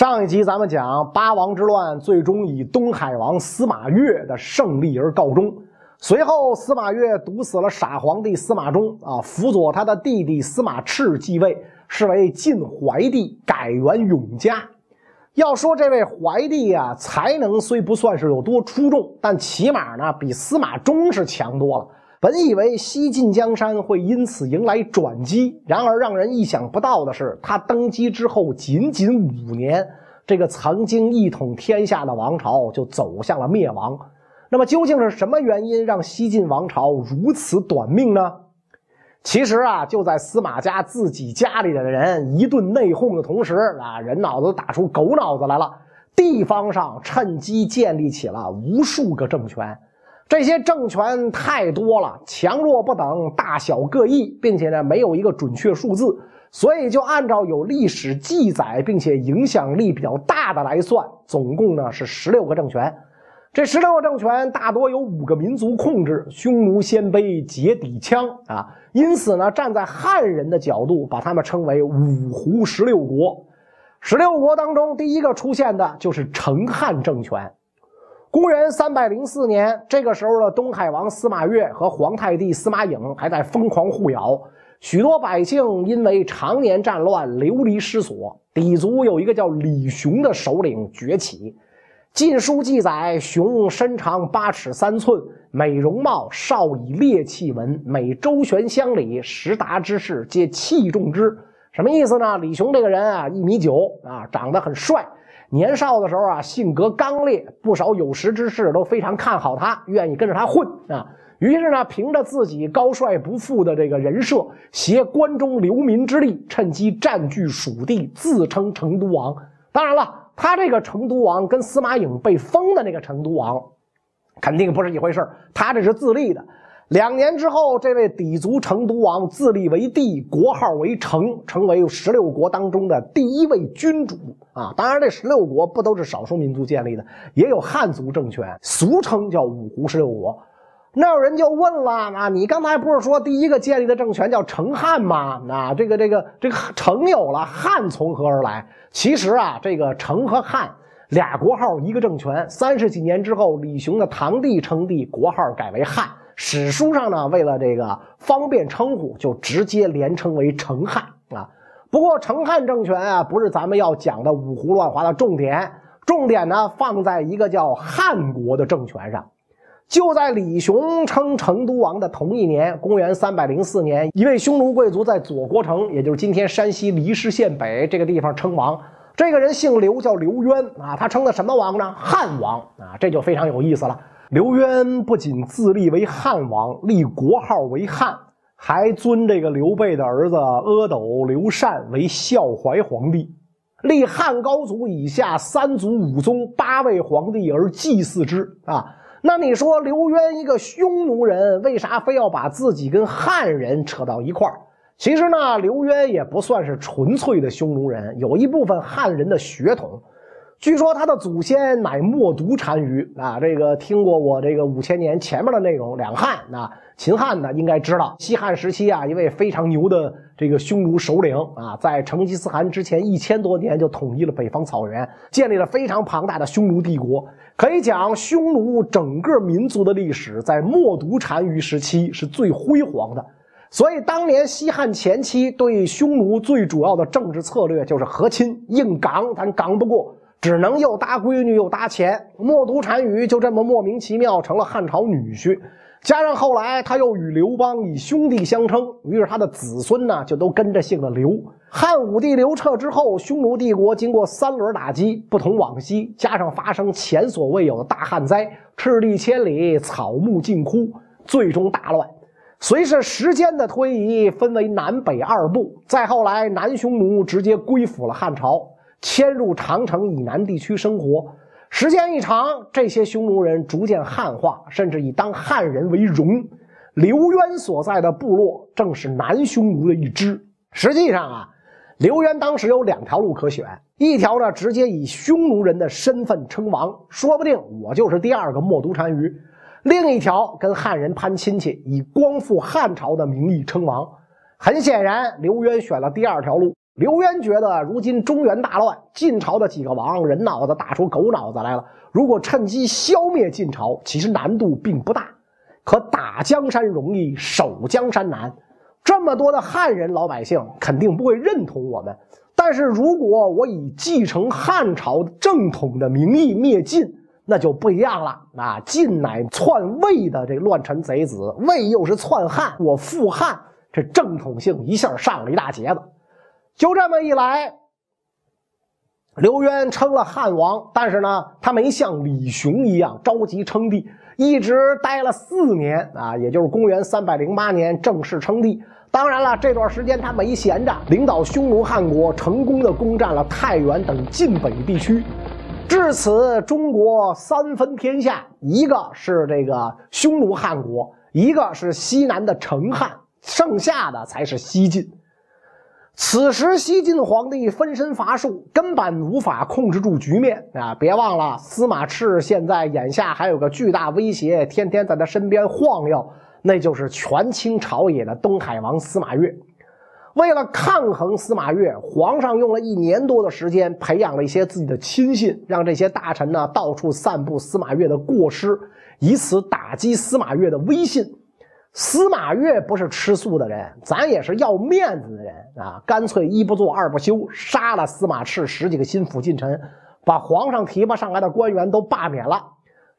上一集咱们讲八王之乱，最终以东海王司马越的胜利而告终。随后，司马越毒死了傻皇帝司马衷，啊，辅佐他的弟弟司马炽继位，是为晋怀帝，改元永嘉。要说这位怀帝啊，才能虽不算是有多出众，但起码呢，比司马衷是强多了。本以为西晋江山会因此迎来转机，然而让人意想不到的是，他登基之后仅仅五年，这个曾经一统天下的王朝就走向了灭亡。那么，究竟是什么原因让西晋王朝如此短命呢？其实啊，就在司马家自己家里的人一顿内讧的同时啊，人脑子打出狗脑子来了，地方上趁机建立起了无数个政权。这些政权太多了，强弱不等，大小各异，并且呢没有一个准确数字，所以就按照有历史记载并且影响力比较大的来算，总共呢是十六个政权。这十六个政权大多由五个民族控制，匈奴、鲜卑、羯、氐、羌啊，因此呢站在汉人的角度，把他们称为五胡十六国。十六国当中，第一个出现的就是成汉政权。公元三百零四年，这个时候的东海王司马越和皇太帝司马颖还在疯狂互咬，许多百姓因为常年战乱流离失所。氐族有一个叫李雄的首领崛起，《晋书》记载，雄身长八尺三寸，美容貌，少以猎器闻，每周旋乡里，十达之士皆器重之。什么意思呢？李雄这个人啊，一米九啊，长得很帅。年少的时候啊，性格刚烈，不少有识之士都非常看好他，愿意跟着他混啊。于是呢，凭着自己高帅不富的这个人设，携关中流民之力，趁机占据蜀地，自称成都王。当然了，他这个成都王跟司马颖被封的那个成都王，肯定不是一回事他这是自立的。两年之后，这位氐族成都王自立为帝，国号为成，成为十六国当中的第一位君主啊！当然，这十六国不都是少数民族建立的，也有汉族政权，俗称叫五胡十六国。那有人就问了啊，你刚才不是说第一个建立的政权叫成汉吗？啊，这个这个这个成有了，汉从何而来？其实啊，这个成和汉俩国号一个政权，三十几年之后，李雄的堂弟称帝，国号改为汉。史书上呢，为了这个方便称呼，就直接连称为成汉啊。不过成汉政权啊，不是咱们要讲的五胡乱华的重点，重点呢放在一个叫汉国的政权上。就在李雄称成都王的同一年，公元三百零四年，一位匈奴贵族在左国城，也就是今天山西离石县北这个地方称王。这个人姓刘，叫刘渊啊。他称的什么王呢？汉王啊。这就非常有意思了。刘渊不仅自立为汉王，立国号为汉，还尊这个刘备的儿子阿斗刘禅为孝怀皇帝，立汉高祖以下三祖五宗八位皇帝而祭祀之啊。那你说刘渊一个匈奴人，为啥非要把自己跟汉人扯到一块儿？其实呢，刘渊也不算是纯粹的匈奴人，有一部分汉人的血统。据说他的祖先乃默读单于啊，这个听过我这个五千年前面的内容，两汉啊，秦汉的应该知道，西汉时期啊，一位非常牛的这个匈奴首领啊，在成吉思汗之前一千多年就统一了北方草原，建立了非常庞大的匈奴帝国。可以讲，匈奴整个民族的历史在默读单于时期是最辉煌的。所以当年西汉前期对匈奴最主要的政治策略就是和亲硬刚，咱刚不过。只能又搭闺女又搭钱，默读单于就这么莫名其妙成了汉朝女婿。加上后来他又与刘邦以兄弟相称，于是他的子孙呢就都跟着姓了刘。汉武帝刘彻之后，匈奴帝国经过三轮打击，不同往昔，加上发生前所未有的大旱灾，赤地千里，草木尽枯，最终大乱。随着时间的推移，分为南北二部。再后来，南匈奴直接归附了汉朝。迁入长城以南地区生活，时间一长，这些匈奴人逐渐汉化，甚至以当汉人为荣。刘渊所在的部落正是南匈奴的一支。实际上啊，刘渊当时有两条路可选：一条呢，直接以匈奴人的身份称王，说不定我就是第二个默读单于；另一条跟汉人攀亲戚，以光复汉朝的名义称王。很显然，刘渊选了第二条路。刘渊觉得，如今中原大乱，晋朝的几个王人脑子打出狗脑子来了。如果趁机消灭晋朝，其实难度并不大。可打江山容易，守江山难。这么多的汉人老百姓肯定不会认同我们。但是如果我以继承汉朝正统的名义灭晋，那就不一样了。啊，晋乃篡魏的这乱臣贼子，魏又是篡汉，我复汉，这正统性一下上了一大截子。就这么一来，刘渊称了汉王，但是呢，他没像李雄一样着急称帝，一直待了四年啊，也就是公元三百零八年正式称帝。当然了，这段时间他没闲着，领导匈奴汉国成功的攻占了太原等晋北地区。至此，中国三分天下，一个是这个匈奴汉国，一个是西南的成汉，剩下的才是西晋。此时，西晋皇帝分身乏术，根本无法控制住局面啊！别忘了，司马炽现在眼下还有个巨大威胁，天天在他身边晃悠。那就是权倾朝野的东海王司马越。为了抗衡司马越，皇上用了一年多的时间，培养了一些自己的亲信，让这些大臣呢到处散布司马越的过失，以此打击司马越的威信。司马越不是吃素的人，咱也是要面子的人啊！干脆一不做二不休，杀了司马炽十几个心腹近臣，把皇上提拔上来的官员都罢免了。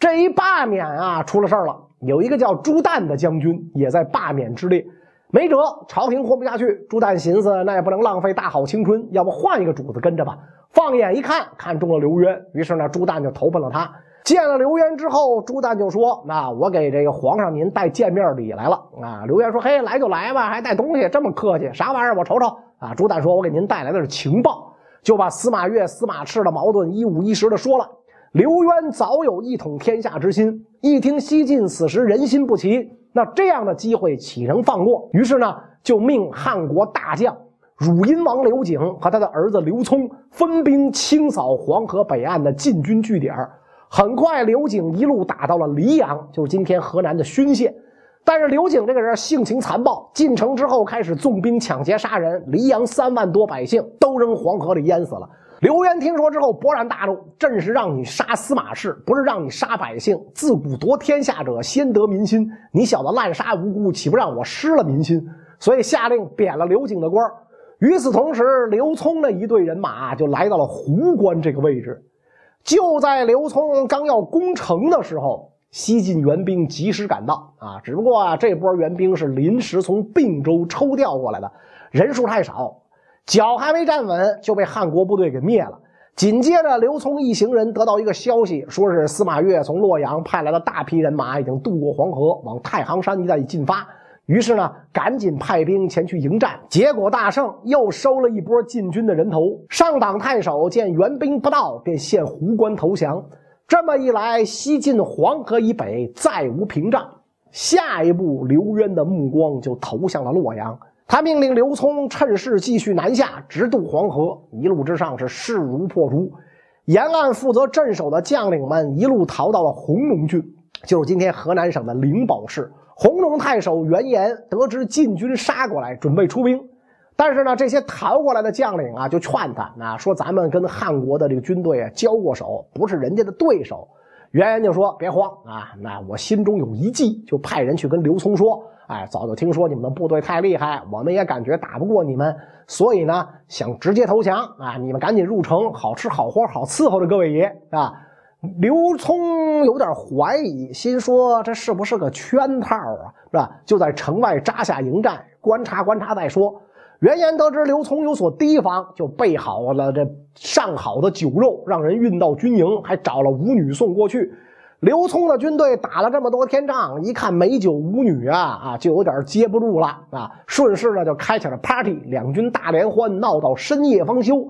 这一罢免啊，出了事了。有一个叫朱旦的将军也在罢免之列，没辙，朝廷活不下去。朱旦寻思，那也不能浪费大好青春，要不换一个主子跟着吧。放眼一看，看中了刘渊，于是呢，朱旦就投奔了他。见了刘渊之后，朱旦就说：“那我给这个皇上您带见面礼来了。”啊，刘渊说：“嘿，来就来吧，还带东西，这么客气，啥玩意儿？我瞅瞅。”啊，朱旦说：“我给您带来的是情报，就把司马越、司马炽的矛盾一五一十的说了。”刘渊早有一统天下之心，一听西晋此时人心不齐，那这样的机会岂能放过？于是呢，就命汉国大将汝阴王刘景和他的儿子刘聪分兵清扫黄河北岸的晋军据点。很快，刘景一路打到了黎阳，就是今天河南的勋县。但是刘景这个人性情残暴，进城之后开始纵兵抢劫杀人，黎阳三万多百姓都扔黄河里淹死了。刘渊听说之后勃然大怒：“朕是让你杀司马氏，不是让你杀百姓。自古夺天下者，先得民心。你小子滥杀无辜，岂不让我失了民心？”所以下令贬了刘景的官。与此同时，刘聪的一队人马就来到了壶关这个位置。就在刘聪刚要攻城的时候，西晋援兵及时赶到。啊，只不过啊，这波援兵是临时从并州抽调过来的，人数太少。脚还没站稳，就被汉国部队给灭了。紧接着，刘聪一行人得到一个消息，说是司马越从洛阳派来的大批人马已经渡过黄河，往太行山一带进发。于是呢，赶紧派兵前去迎战，结果大胜，又收了一波晋军的人头。上党太守见援兵不到，便献壶关投降。这么一来，西晋黄河以北再无屏障。下一步，刘渊的目光就投向了洛阳。他命令刘聪趁势继续南下，直渡黄河。一路之上是势如破竹，沿岸负责镇守的将领们一路逃到了弘农郡，就是今天河南省的灵宝市。弘农太守袁岩得知晋军杀过来，准备出兵，但是呢，这些逃过来的将领啊，就劝他啊，说咱们跟汉国的这个军队啊交过手，不是人家的对手。袁岩就说：“别慌啊，那我心中有一计，就派人去跟刘聪说。”哎，早就听说你们的部队太厉害，我们也感觉打不过你们，所以呢，想直接投降啊！你们赶紧入城，好吃好喝好伺候着各位爷啊！刘聪有点怀疑，心说这是不是个圈套啊？是吧？就在城外扎下营寨，观察观察再说。袁岩得知刘聪有所提防，就备好了这上好的酒肉，让人运到军营，还找了舞女送过去。刘聪的军队打了这么多天仗，一看美酒舞女啊啊，就有点接不住了啊！顺势呢就开启了 party，两军大联欢，闹到深夜方休。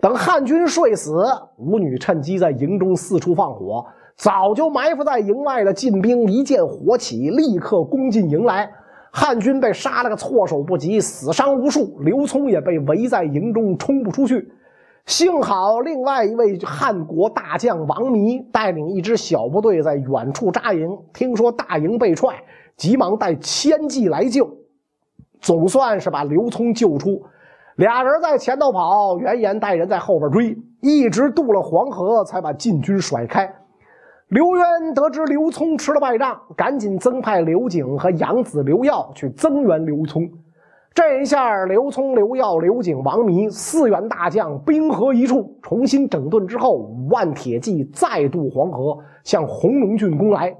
等汉军睡死，舞女趁机在营中四处放火。早就埋伏在营外的晋兵一见火起，立刻攻进营来。汉军被杀了个措手不及，死伤无数。刘聪也被围在营中，冲不出去。幸好，另外一位汉国大将王弥带领一支小部队在远处扎营，听说大营被踹，急忙带千骑来救，总算是把刘聪救出。俩人在前头跑，袁岩带人在后边追，一直渡了黄河，才把晋军甩开。刘渊得知刘聪吃了败仗，赶紧增派刘景和养子刘耀去增援刘聪。这一下，刘聪、刘耀、刘景、王弥四员大将兵合一处，重新整顿之后，五万铁骑再渡黄河，向红龙郡攻来。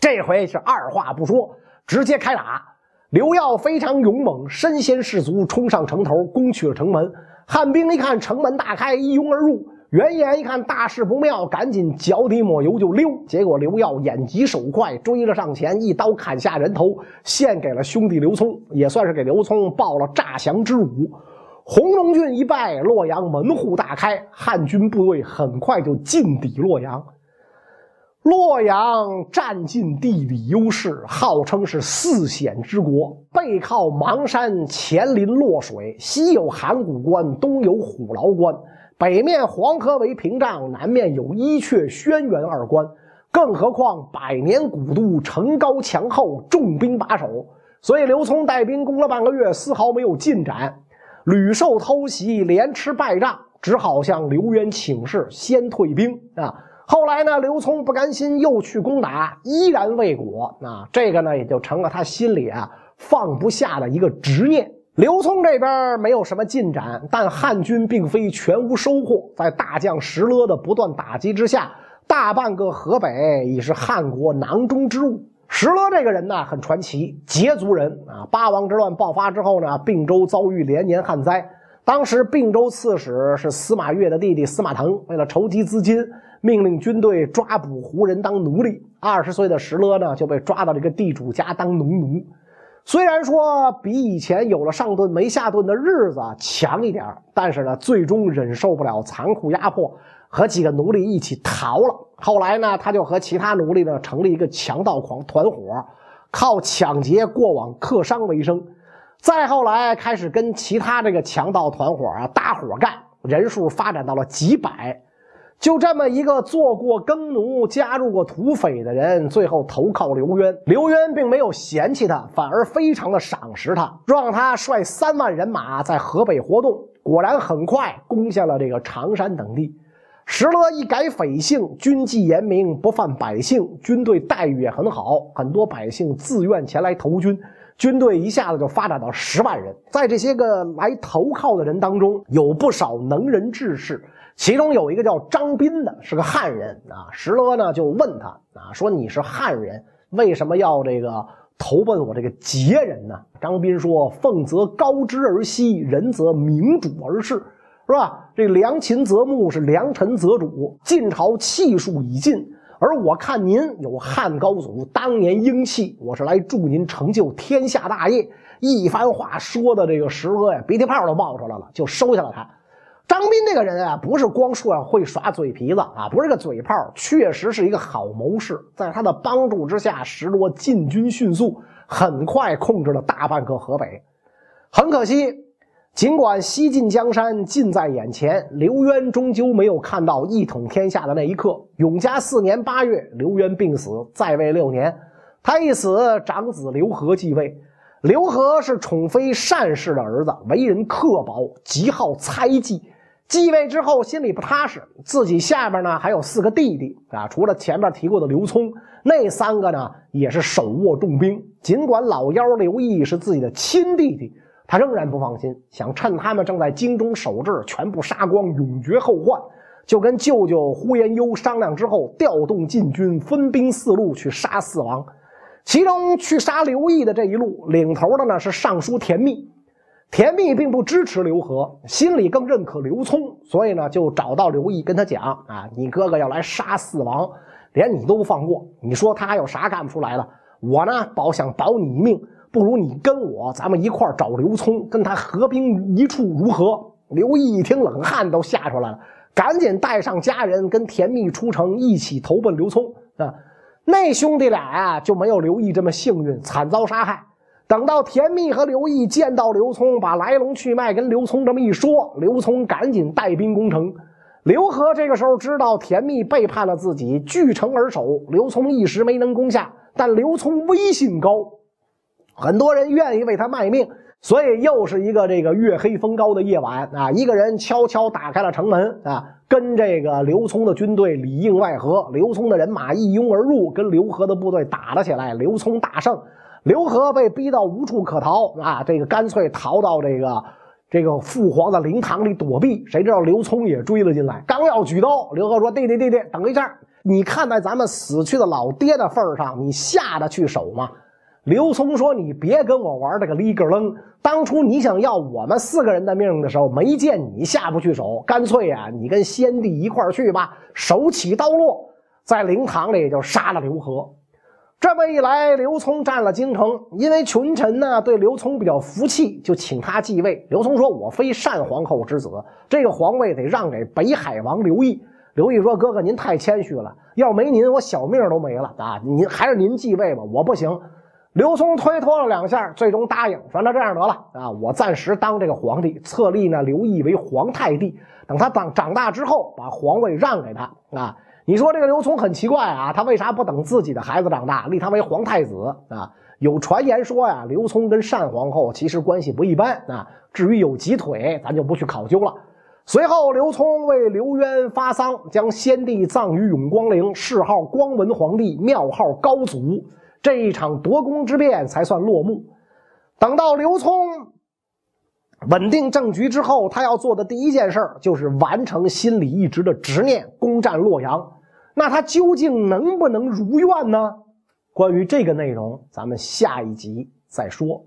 这回是二话不说，直接开打。刘耀非常勇猛，身先士卒，冲上城头，攻去了城门。汉兵一看城门大开，一拥而入。袁岩一看大事不妙，赶紧脚底抹油就溜。结果刘耀眼疾手快，追了上前，一刀砍下人头，献给了兄弟刘聪，也算是给刘聪报了诈降之辱。红龙郡一败，洛阳门户大开，汉军部队很快就进抵洛阳。洛阳占尽地理优势，号称是四险之国，背靠邙山，前临洛水，西有函谷关，东有虎牢关。北面黄河为屏障，南面有伊阙、轩辕二关，更何况百年古都城高墙厚，重兵把守，所以刘聪带兵攻了半个月，丝毫没有进展，屡受偷袭，连吃败仗，只好向刘渊请示，先退兵啊。后来呢，刘聪不甘心，又去攻打，依然未果啊。这个呢，也就成了他心里啊放不下的一个执念。刘聪这边没有什么进展，但汉军并非全无收获。在大将石勒的不断打击之下，大半个河北已是汉国囊中之物。石勒这个人呢，很传奇，羯族人啊。八王之乱爆发之后呢，并州遭遇连年旱灾。当时并州刺史是司马越的弟弟司马腾，为了筹集资金，命令军队抓捕胡人当奴隶。二十岁的石勒呢，就被抓到这个地主家当农奴。虽然说比以前有了上顿没下顿的日子强一点但是呢，最终忍受不了残酷压迫，和几个奴隶一起逃了。后来呢，他就和其他奴隶呢成立一个强盗狂团伙，靠抢劫过往客商为生。再后来，开始跟其他这个强盗团伙啊搭伙干，人数发展到了几百。就这么一个做过耕奴、加入过土匪的人，最后投靠刘渊。刘渊并没有嫌弃他，反而非常的赏识他，让他率三万人马在河北活动。果然，很快攻下了这个常山等地。石勒一改匪性，军纪严明，不犯百姓，军队待遇也很好，很多百姓自愿前来投军，军队一下子就发展到十万人。在这些个来投靠的人当中，有不少能人志士。其中有一个叫张斌的，是个汉人啊。石勒呢就问他啊，说你是汉人，为什么要这个投奔我这个羯人呢？张斌说：“凤则高之而息，人则明主而事，是吧？这良禽择木，是良臣择主。晋朝气数已尽，而我看您有汉高祖当年英气，我是来助您成就天下大业。”一番话说的这个石勒呀，鼻涕泡都冒出来了，就收下了他。张斌这个人啊，不是光说会耍嘴皮子啊，不是个嘴炮，确实是一个好谋士。在他的帮助之下，石罗进军迅速，很快控制了大半个河北。很可惜，尽管西晋江山近在眼前，刘渊终究没有看到一统天下的那一刻。永嘉四年八月，刘渊病死，在位六年。他一死，长子刘和继位。刘和是宠妃单氏的儿子，为人刻薄，极好猜忌。继位之后，心里不踏实，自己下边呢还有四个弟弟啊，除了前面提过的刘聪，那三个呢也是手握重兵。尽管老幺刘毅是自己的亲弟弟，他仍然不放心，想趁他们正在京中守制，全部杀光，永绝后患。就跟舅舅呼延攸商量之后，调动禁军，分兵四路去杀四王。其中去杀刘毅的这一路，领头的呢是尚书田密。田密并不支持刘和，心里更认可刘聪，所以呢，就找到刘毅跟他讲啊，你哥哥要来杀四王，连你都不放过，你说他还有啥干不出来的？我呢，保想保你一命，不如你跟我，咱们一块找刘聪，跟他合兵一处，如何？刘毅一听，冷汗都吓出来了，赶紧带上家人，跟田密出城，一起投奔刘聪啊。那兄弟俩呀，就没有刘毅这么幸运，惨遭杀害。等到田密和刘毅见到刘聪，把来龙去脉跟刘聪这么一说，刘聪赶紧带兵攻城。刘和这个时候知道田密背叛了自己，据城而守。刘聪一时没能攻下，但刘聪威信高，很多人愿意为他卖命。所以又是一个这个月黑风高的夜晚啊，一个人悄悄打开了城门啊，跟这个刘聪的军队里应外合，刘聪的人马一拥而入，跟刘和的部队打了起来。刘聪大胜，刘和被逼到无处可逃啊，这个干脆逃到这个这个父皇的灵堂里躲避。谁知道刘聪也追了进来，刚要举刀，刘和说：“弟弟弟弟，等一下，你看在咱们死去的老爹的份上，你下得去手吗？”刘聪说：“你别跟我玩这个里格楞。当初你想要我们四个人的命的时候，没见你下不去手，干脆啊，你跟先帝一块去吧。”手起刀落，在灵堂里就杀了刘和。这么一来，刘聪占了京城，因为群臣呢对刘聪比较服气，就请他继位。刘聪说：“我非单皇后之子，这个皇位得让给北海王刘毅。”刘毅说：“哥哥，您太谦虚了，要没您，我小命都没了啊！您还是您继位吧，我不行。”刘聪推脱了两下，最终答应说：“那这样得了啊，我暂时当这个皇帝，册立呢刘毅为皇太帝。等他长长大之后，把皇位让给他啊。你说这个刘聪很奇怪啊，他为啥不等自己的孩子长大，立他为皇太子啊？有传言说呀，刘聪跟单皇后其实关系不一般啊。至于有几腿，咱就不去考究了。随后，刘聪为刘渊发丧，将先帝葬于永光陵，谥号光文皇帝，庙号高祖。”这一场夺宫之变才算落幕。等到刘聪稳定政局之后，他要做的第一件事就是完成心里一直的执念，攻占洛阳。那他究竟能不能如愿呢？关于这个内容，咱们下一集再说。